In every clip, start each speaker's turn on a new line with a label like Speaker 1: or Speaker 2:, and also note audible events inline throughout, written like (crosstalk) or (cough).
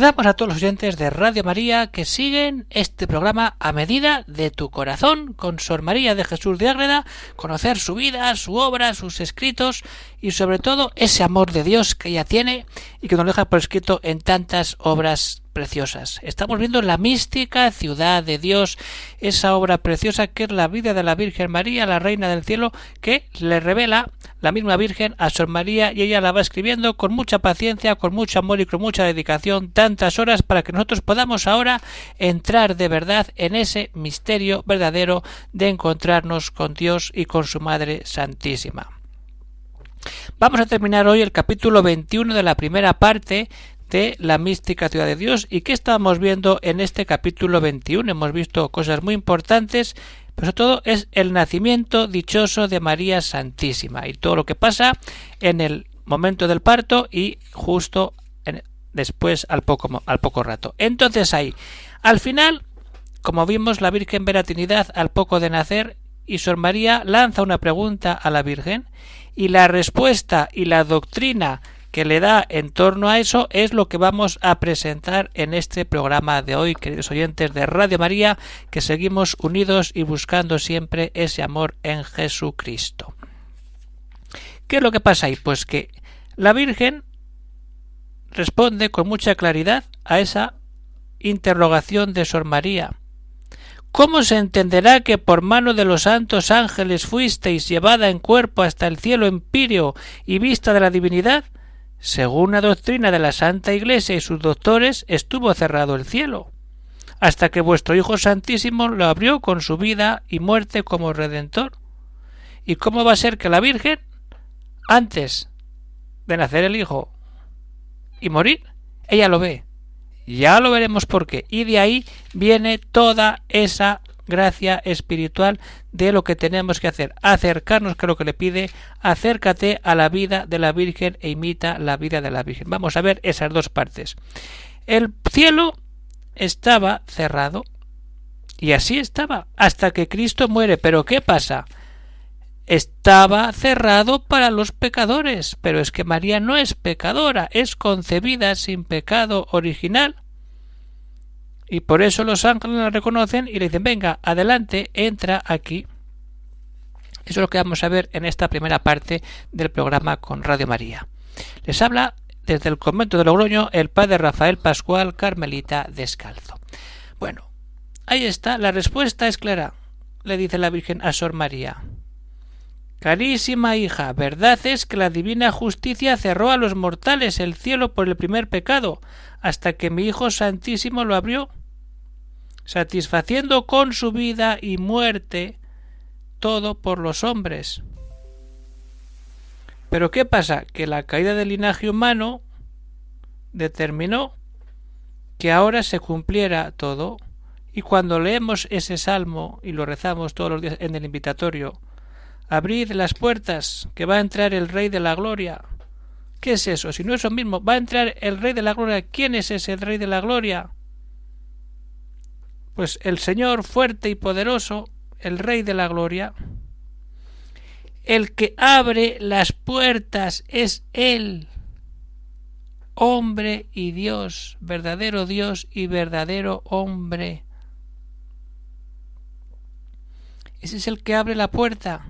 Speaker 1: Saludamos a todos los oyentes de Radio María que siguen este programa a medida de tu corazón con Sor María de Jesús de Ágreda, conocer su vida, su obra, sus escritos y sobre todo ese amor de Dios que ella tiene y que nos deja por escrito en tantas obras preciosas. Estamos viendo la mística ciudad de Dios, esa obra preciosa que es la vida de la Virgen María, la Reina del Cielo, que le revela la misma Virgen a Sor María y ella la va escribiendo con mucha paciencia, con mucho amor y con mucha dedicación, tantas horas para que nosotros podamos ahora entrar de verdad en ese misterio verdadero de encontrarnos con Dios y con su Madre Santísima. Vamos a terminar hoy el capítulo 21 de la primera parte de la mística ciudad de Dios. ¿Y qué estamos viendo en este capítulo 21? Hemos visto cosas muy importantes, pero sobre todo es el nacimiento dichoso de María Santísima y todo lo que pasa en el momento del parto y justo después al poco, al poco rato. Entonces ahí, al final, como vimos, la Virgen ve Trinidad al poco de nacer y Sor María lanza una pregunta a la Virgen y la respuesta y la doctrina que le da en torno a eso es lo que vamos a presentar en este programa de hoy, queridos oyentes de Radio María, que seguimos unidos y buscando siempre ese amor en Jesucristo. ¿Qué es lo que pasa ahí? Pues que la Virgen responde con mucha claridad a esa interrogación de Sor María. ¿Cómo se entenderá que por mano de los santos ángeles fuisteis llevada en cuerpo hasta el cielo empíreo y vista de la divinidad? Según la doctrina de la Santa Iglesia y sus doctores, estuvo cerrado el cielo, hasta que vuestro Hijo Santísimo lo abrió con su vida y muerte como Redentor. ¿Y cómo va a ser que la Virgen, antes de nacer el Hijo y morir, ella lo ve? Ya lo veremos por qué. Y de ahí viene toda esa gracia espiritual de lo que tenemos que hacer, acercarnos que lo que le pide, acércate a la vida de la Virgen e imita la vida de la Virgen. Vamos a ver esas dos partes. El cielo estaba cerrado y así estaba hasta que Cristo muere. Pero ¿qué pasa? Estaba cerrado para los pecadores, pero es que María no es pecadora, es concebida sin pecado original y por eso los ángeles la reconocen y le dicen, venga, adelante, entra aquí. Eso es lo que vamos a ver en esta primera parte del programa con Radio María. Les habla desde el convento de Logroño el padre Rafael Pascual Carmelita Descalzo. Bueno, ahí está, la respuesta es clara, le dice la Virgen a Sor María. Carísima hija, verdad es que la divina justicia cerró a los mortales el cielo por el primer pecado, hasta que mi Hijo Santísimo lo abrió satisfaciendo con su vida y muerte todo por los hombres. Pero ¿qué pasa? Que la caída del linaje humano determinó que ahora se cumpliera todo y cuando leemos ese salmo y lo rezamos todos los días en el invitatorio, abrid las puertas, que va a entrar el Rey de la Gloria. ¿Qué es eso? Si no es lo mismo, va a entrar el Rey de la Gloria. ¿Quién es ese Rey de la Gloria? Pues el Señor fuerte y poderoso, el Rey de la Gloria, el que abre las puertas es Él, hombre y Dios, verdadero Dios y verdadero hombre. Ese es el que abre la puerta.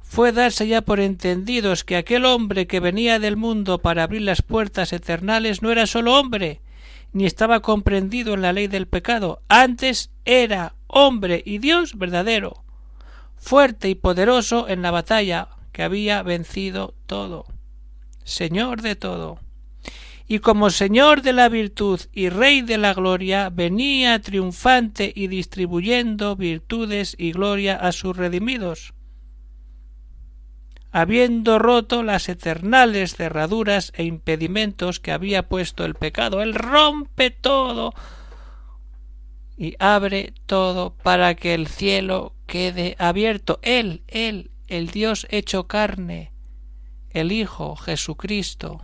Speaker 1: Fue darse ya por entendidos que aquel hombre que venía del mundo para abrir las puertas eternales no era solo hombre, ni estaba comprendido en la ley del pecado, antes era hombre y Dios verdadero, fuerte y poderoso en la batalla, que había vencido todo, Señor de todo. Y como Señor de la virtud y Rey de la gloria, venía triunfante y distribuyendo virtudes y gloria a sus redimidos habiendo roto las eternales cerraduras e impedimentos que había puesto el pecado. Él rompe todo y abre todo para que el cielo quede abierto. Él, Él, el Dios hecho carne, el Hijo Jesucristo.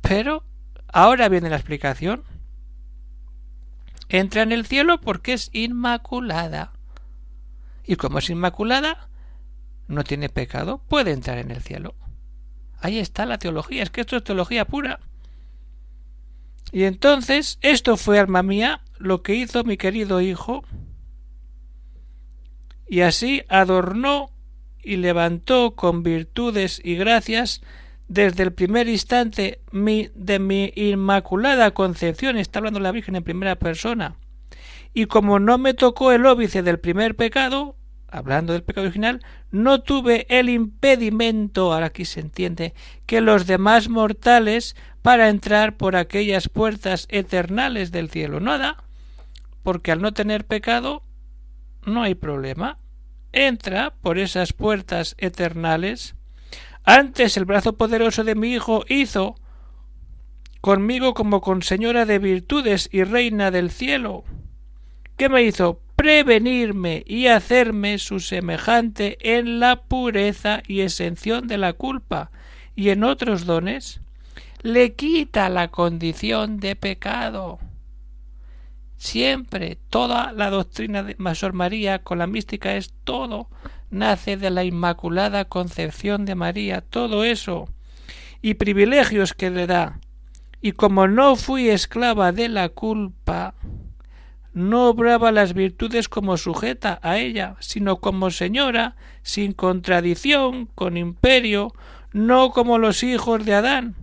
Speaker 1: Pero ahora viene la explicación. Entra en el cielo porque es inmaculada. Y como es inmaculada, no tiene pecado, puede entrar en el cielo. Ahí está la teología, es que esto es teología pura. Y entonces, esto fue, alma mía, lo que hizo mi querido hijo, y así adornó y levantó con virtudes y gracias desde el primer instante de mi inmaculada concepción, está hablando la Virgen en primera persona, y como no me tocó el óbice del primer pecado, hablando del pecado original, no tuve el impedimento, ahora aquí se entiende, que los demás mortales para entrar por aquellas puertas eternales del cielo. Nada, porque al no tener pecado no hay problema. Entra por esas puertas eternales. Antes el brazo poderoso de mi Hijo hizo conmigo como con señora de virtudes y reina del cielo. ¿Qué me hizo? Prevenirme y hacerme su semejante en la pureza y exención de la culpa, y en otros dones le quita la condición de pecado. Siempre toda la doctrina de Masor María con la mística es todo nace de la inmaculada concepción de María, todo eso y privilegios que le da. Y como no fui esclava de la culpa, no obraba las virtudes como sujeta a ella, sino como señora, sin contradicción, con imperio, no como los hijos de Adán,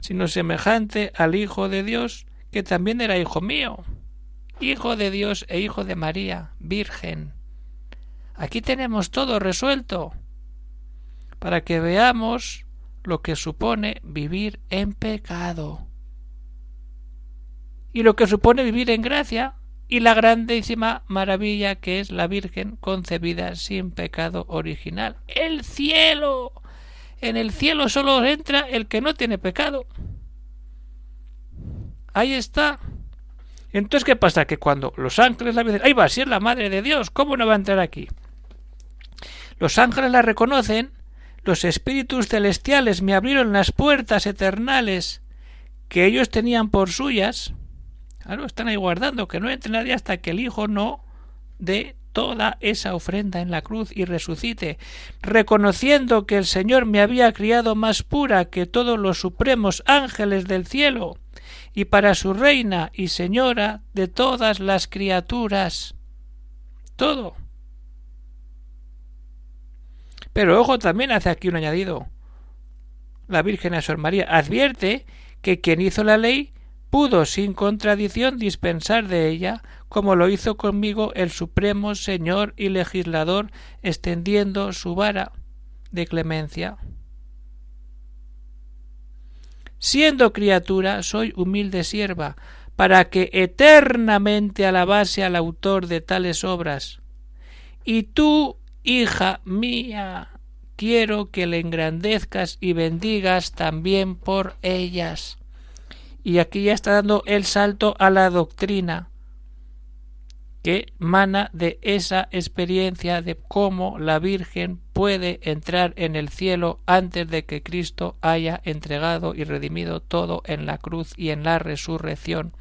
Speaker 1: sino semejante al Hijo de Dios, que también era hijo mío, hijo de Dios e hijo de María, Virgen. Aquí tenemos todo resuelto, para que veamos lo que supone vivir en pecado y lo que supone vivir en gracia y la grandísima maravilla que es la Virgen concebida sin pecado original. El cielo. En el cielo solo entra el que no tiene pecado. Ahí está. Entonces, ¿qué pasa? Que cuando los ángeles la dicen, ahí va, si es la madre de Dios, ¿cómo no va a entrar aquí? Los ángeles la reconocen, los espíritus celestiales me abrieron las puertas eternales que ellos tenían por suyas, Están ahí guardando que no entre nadie hasta que el Hijo no dé toda esa ofrenda en la cruz y resucite, reconociendo que el Señor me había criado más pura que todos los supremos ángeles del cielo, y para su reina y señora de todas las criaturas. Todo. Pero ojo, también hace aquí un añadido. La Virgen a Sor María advierte que quien hizo la ley pudo sin contradicción dispensar de ella, como lo hizo conmigo el Supremo Señor y Legislador, extendiendo su vara de clemencia. Siendo criatura, soy humilde sierva, para que eternamente alabase al autor de tales obras. Y tú, hija mía, quiero que le engrandezcas y bendigas también por ellas y aquí ya está dando el salto a la doctrina que mana de esa experiencia de cómo la Virgen puede entrar en el cielo antes de que Cristo haya entregado y redimido todo en la cruz y en la resurrección.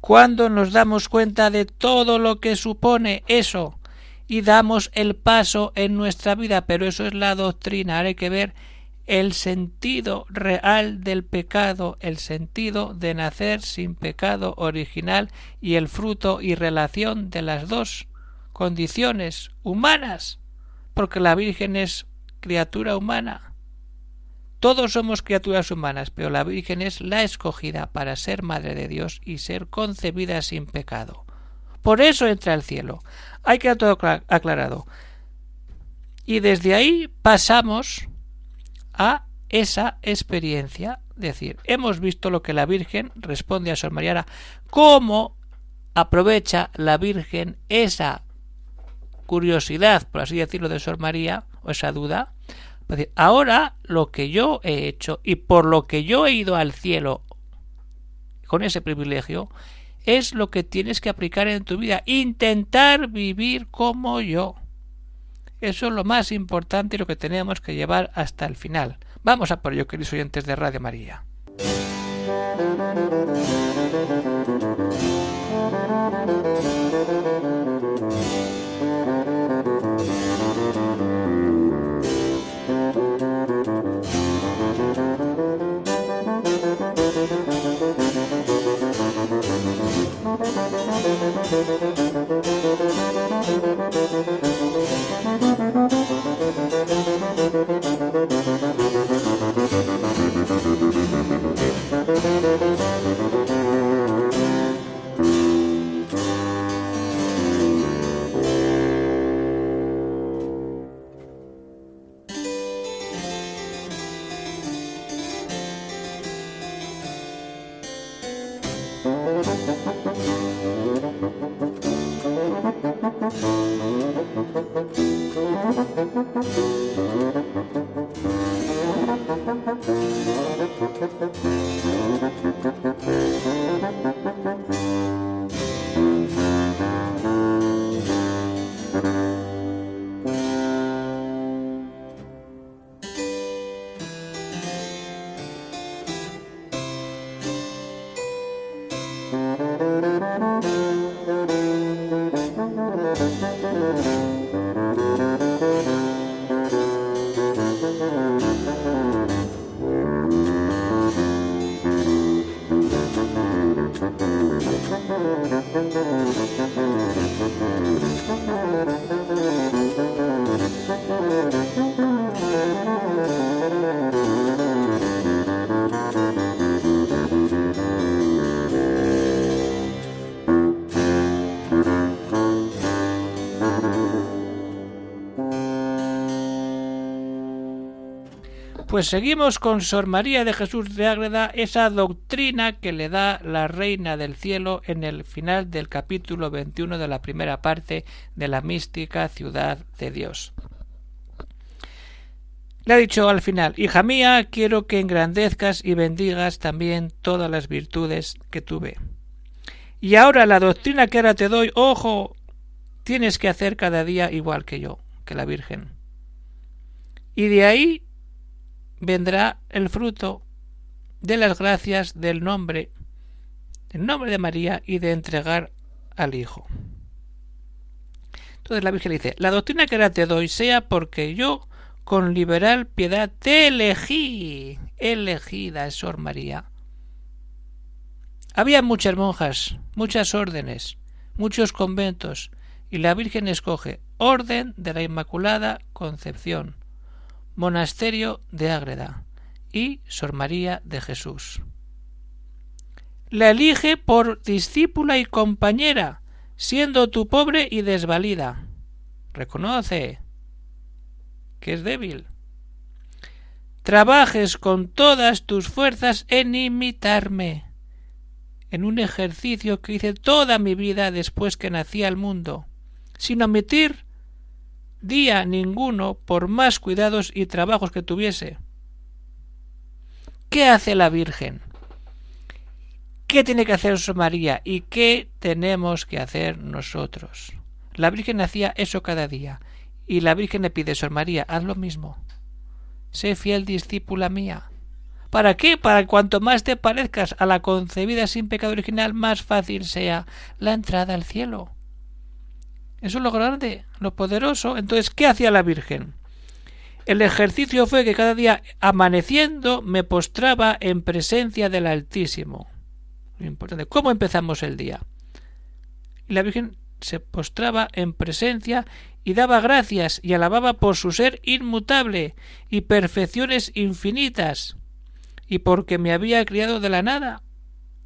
Speaker 1: Cuando nos damos cuenta de todo lo que supone eso y damos el paso en nuestra vida, pero eso es la doctrina, hay que ver el sentido real del pecado, el sentido de nacer sin pecado original y el fruto y relación de las dos condiciones humanas, porque la Virgen es criatura humana. Todos somos criaturas humanas, pero la Virgen es la escogida para ser Madre de Dios y ser concebida sin pecado. Por eso entra al cielo. Hay que todo aclarado. Y desde ahí pasamos a esa experiencia. Es decir, hemos visto lo que la Virgen responde a Sor Mariana, cómo aprovecha la Virgen esa curiosidad, por así decirlo, de Sor María, o esa duda. ahora lo que yo he hecho y por lo que yo he ido al cielo, con ese privilegio, es lo que tienes que aplicar en tu vida. Intentar vivir como yo. Eso es lo más importante y lo que tenemos que llevar hasta el final. Vamos a por ello, queridos oyentes de Radio María. Thank you. Pues seguimos con Sor María de Jesús de Ágreda, esa doctrina que le da la Reina del Cielo en el final del capítulo 21 de la primera parte de la mística ciudad de Dios. Le ha dicho al final, hija mía, quiero que engrandezcas y bendigas también todas las virtudes que tuve. Y ahora la doctrina que ahora te doy, ojo, tienes que hacer cada día igual que yo, que la Virgen. Y de ahí vendrá el fruto de las gracias del nombre, el nombre de María y de entregar al Hijo. Entonces la Virgen dice, la doctrina que ahora te doy sea porque yo con liberal piedad te elegí, elegida es Sor María. Había muchas monjas, muchas órdenes, muchos conventos, y la Virgen escoge Orden de la Inmaculada Concepción, Monasterio de Ágreda y Sor María de Jesús. La elige por discípula y compañera, siendo tú pobre y desvalida. Reconoce que es débil. Trabajes con todas tus fuerzas en imitarme, en un ejercicio que hice toda mi vida después que nací al mundo, sin omitir día ninguno por más cuidados y trabajos que tuviese. ¿Qué hace la Virgen? ¿Qué tiene que hacer María y qué tenemos que hacer nosotros? La Virgen hacía eso cada día y la Virgen le pide, Sor María, haz lo mismo. Sé fiel discípula mía. ¿Para qué? Para cuanto más te parezcas a la concebida sin pecado original, más fácil sea la entrada al cielo. Eso es lo grande, lo poderoso. Entonces, ¿qué hacía la Virgen? El ejercicio fue que cada día amaneciendo me postraba en presencia del Altísimo. Lo importante. ¿Cómo empezamos el día? Y la Virgen se postraba en presencia y daba gracias y alababa por su ser inmutable y perfecciones infinitas, y porque me había criado de la nada,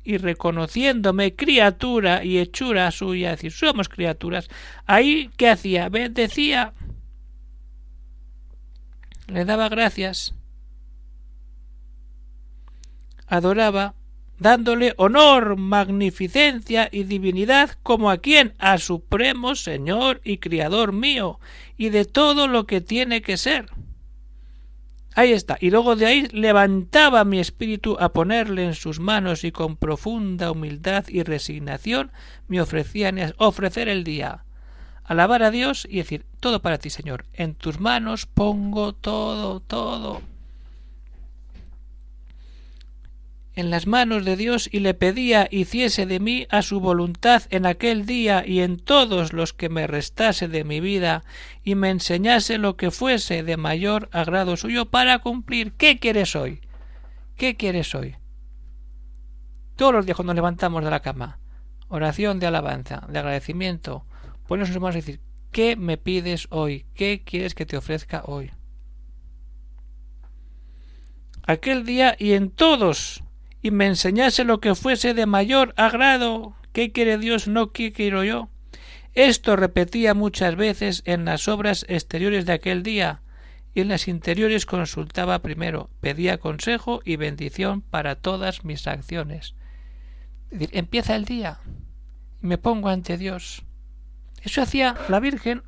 Speaker 1: y reconociéndome criatura y hechura suya, es decir, somos criaturas, ahí ¿qué hacía? Bendecía, le daba gracias, adoraba, dándole honor, magnificencia y divinidad como a quien, a Supremo Señor y Criador mío, y de todo lo que tiene que ser. Ahí está. Y luego de ahí levantaba mi espíritu a ponerle en sus manos y con profunda humildad y resignación me ofrecían ofrecer el día. Alabar a Dios y decir, todo para ti, Señor. En tus manos pongo todo, todo. En las manos de Dios y le pedía hiciese de mí a su voluntad en aquel día y en todos los que me restase de mi vida y me enseñase lo que fuese de mayor agrado suyo para cumplir. ¿Qué quieres hoy? ¿Qué quieres hoy? Todos los días cuando nos levantamos de la cama, oración de alabanza, de agradecimiento, ponernos en manos y decir, ¿qué me pides hoy? ¿Qué quieres que te ofrezca hoy? Aquel día y en todos y me enseñase lo que fuese de mayor agrado. ¿Qué quiere Dios? No qué quiero yo. Esto repetía muchas veces en las obras exteriores de aquel día, y en las interiores consultaba primero, pedía consejo y bendición para todas mis acciones. Es decir, empieza el día y me pongo ante Dios. Eso hacía la Virgen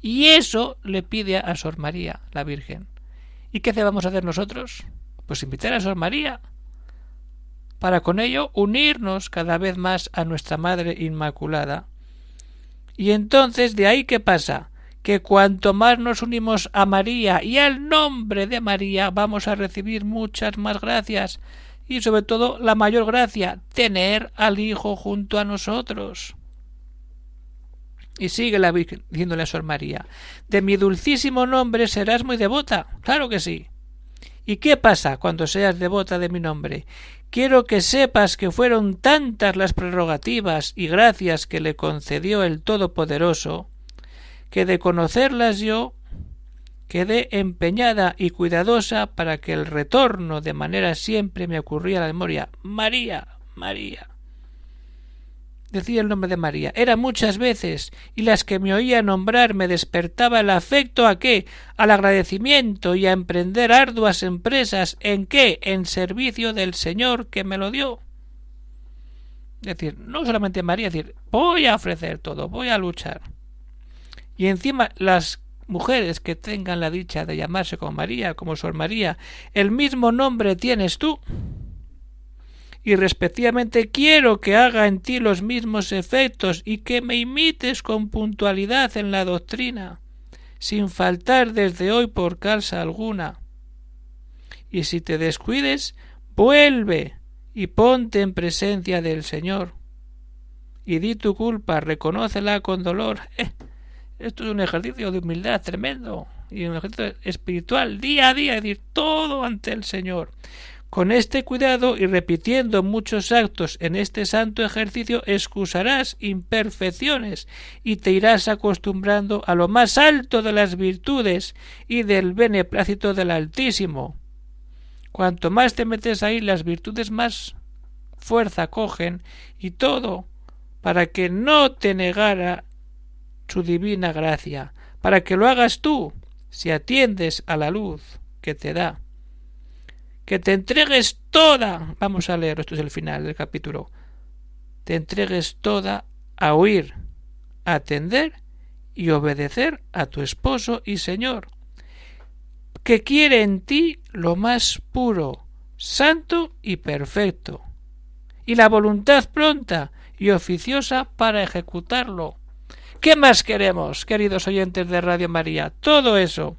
Speaker 1: y eso le pide a Sor María, la Virgen. ¿Y qué vamos a hacer nosotros? Pues invitar a Sor María para con ello unirnos cada vez más a nuestra Madre Inmaculada. Y entonces de ahí qué pasa? que cuanto más nos unimos a María y al nombre de María vamos a recibir muchas más gracias y sobre todo la mayor gracia, tener al Hijo junto a nosotros. Y sigue la Virgen diciéndole a Sor María, de mi dulcísimo nombre serás muy devota. Claro que sí. ¿Y qué pasa cuando seas devota de mi nombre? Quiero que sepas que fueron tantas las prerrogativas y gracias que le concedió el Todopoderoso, que de conocerlas yo quedé empeñada y cuidadosa para que el retorno de manera siempre me ocurría la memoria. María, María decía el nombre de María. Era muchas veces, y las que me oía nombrar me despertaba el afecto a qué? al agradecimiento y a emprender arduas empresas en qué? en servicio del Señor que me lo dio. Es decir, no solamente María, es decir, voy a ofrecer todo, voy a luchar. Y encima las mujeres que tengan la dicha de llamarse como María, como Sor María, el mismo nombre tienes tú y respectivamente quiero que haga en ti los mismos efectos y que me imites con puntualidad en la doctrina, sin faltar desde hoy por causa alguna. Y si te descuides, vuelve y ponte en presencia del Señor. Y di tu culpa, reconócela con dolor. (laughs) Eh, esto es un ejercicio de humildad tremendo y un ejercicio espiritual día a día, decir todo ante el Señor. Con este cuidado y repitiendo muchos actos en este santo ejercicio excusarás imperfecciones y te irás acostumbrando a lo más alto de las virtudes y del beneplácito del Altísimo. Cuanto más te metes ahí, las virtudes más fuerza cogen y todo para que no te negara su divina gracia, para que lo hagas tú, si atiendes a la luz que te da que te entregues toda, vamos a leer, esto es el final del capítulo, te entregues toda a oír, a atender y obedecer a tu esposo y Señor, que quiere en ti lo más puro, santo y perfecto, y la voluntad pronta y oficiosa para ejecutarlo. ¿Qué más queremos, queridos oyentes de Radio María? Todo eso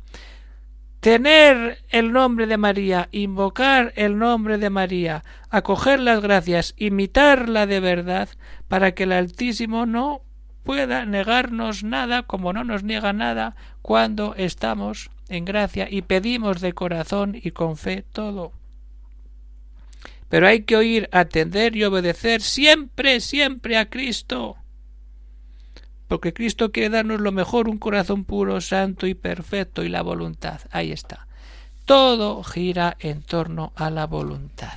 Speaker 1: tener el nombre de María, invocar el nombre de María, acoger las gracias, imitarla de verdad, para que el Altísimo no pueda negarnos nada como no nos niega nada cuando estamos en gracia y pedimos de corazón y con fe todo. Pero hay que oír, atender y obedecer siempre, siempre a Cristo porque Cristo quiere darnos lo mejor, un corazón puro, santo y perfecto y la voluntad. Ahí está. Todo gira en torno a la voluntad.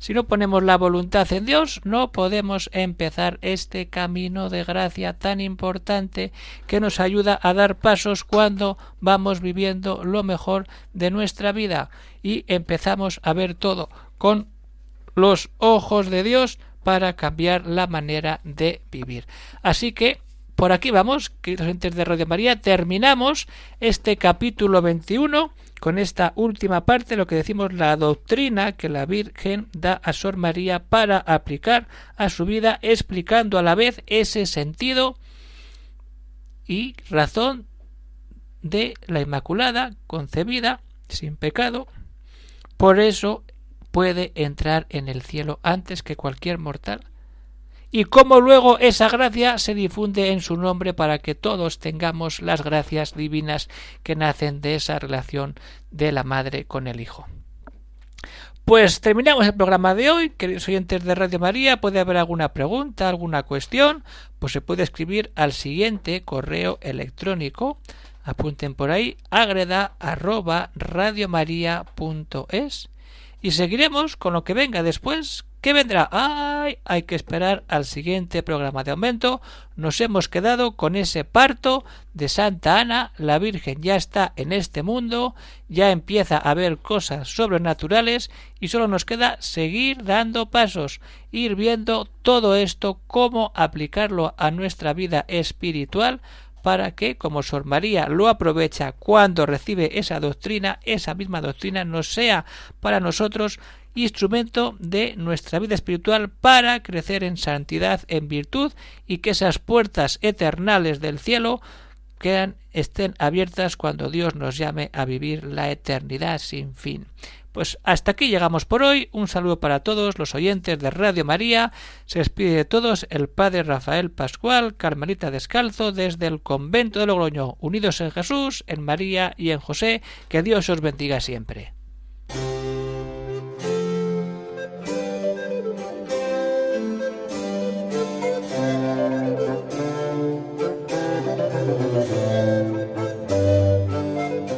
Speaker 1: Si no ponemos la voluntad en Dios, no podemos empezar este camino de gracia tan importante que nos ayuda a dar pasos cuando vamos viviendo lo mejor de nuestra vida y empezamos a ver todo con los ojos de Dios para cambiar la manera de vivir. Así que por aquí vamos, queridos oyentes de Radio María, terminamos este capítulo 21 con esta última parte, lo que decimos la doctrina que la Virgen da a Sor María para aplicar a su vida, explicando a la vez ese sentido y razón de la Inmaculada concebida sin pecado. Por eso puede entrar en el cielo antes que cualquier mortal y cómo luego esa gracia se difunde en su nombre para que todos tengamos las gracias divinas que nacen de esa relación de la madre con el hijo. Pues terminamos el programa de hoy, queridos oyentes de Radio María, puede haber alguna pregunta, alguna cuestión, pues se puede escribir al siguiente correo electrónico, apunten por ahí, agreda arroba y seguiremos con lo que venga después ¿Qué vendrá? ¡Ay! Hay que esperar al siguiente programa. De aumento nos hemos quedado con ese parto de Santa Ana. La Virgen ya está en este mundo, ya empieza a ver cosas sobrenaturales y solo nos queda seguir dando pasos, ir viendo todo esto, cómo aplicarlo a nuestra vida espiritual para que, como Sor María lo aprovecha cuando recibe esa doctrina, esa misma doctrina nos sea para nosotros instrumento de nuestra vida espiritual para crecer en santidad, en virtud y que esas puertas eternales del cielo quedan, estén abiertas cuando Dios nos llame a vivir la eternidad sin fin. Pues hasta aquí llegamos por hoy. Un saludo para todos los oyentes de Radio María. Se despide de todos el Padre Rafael Pascual, Carmelita Descalzo, desde el convento de Logroño, unidos en Jesús, en María y en José. Que Dios os bendiga siempre.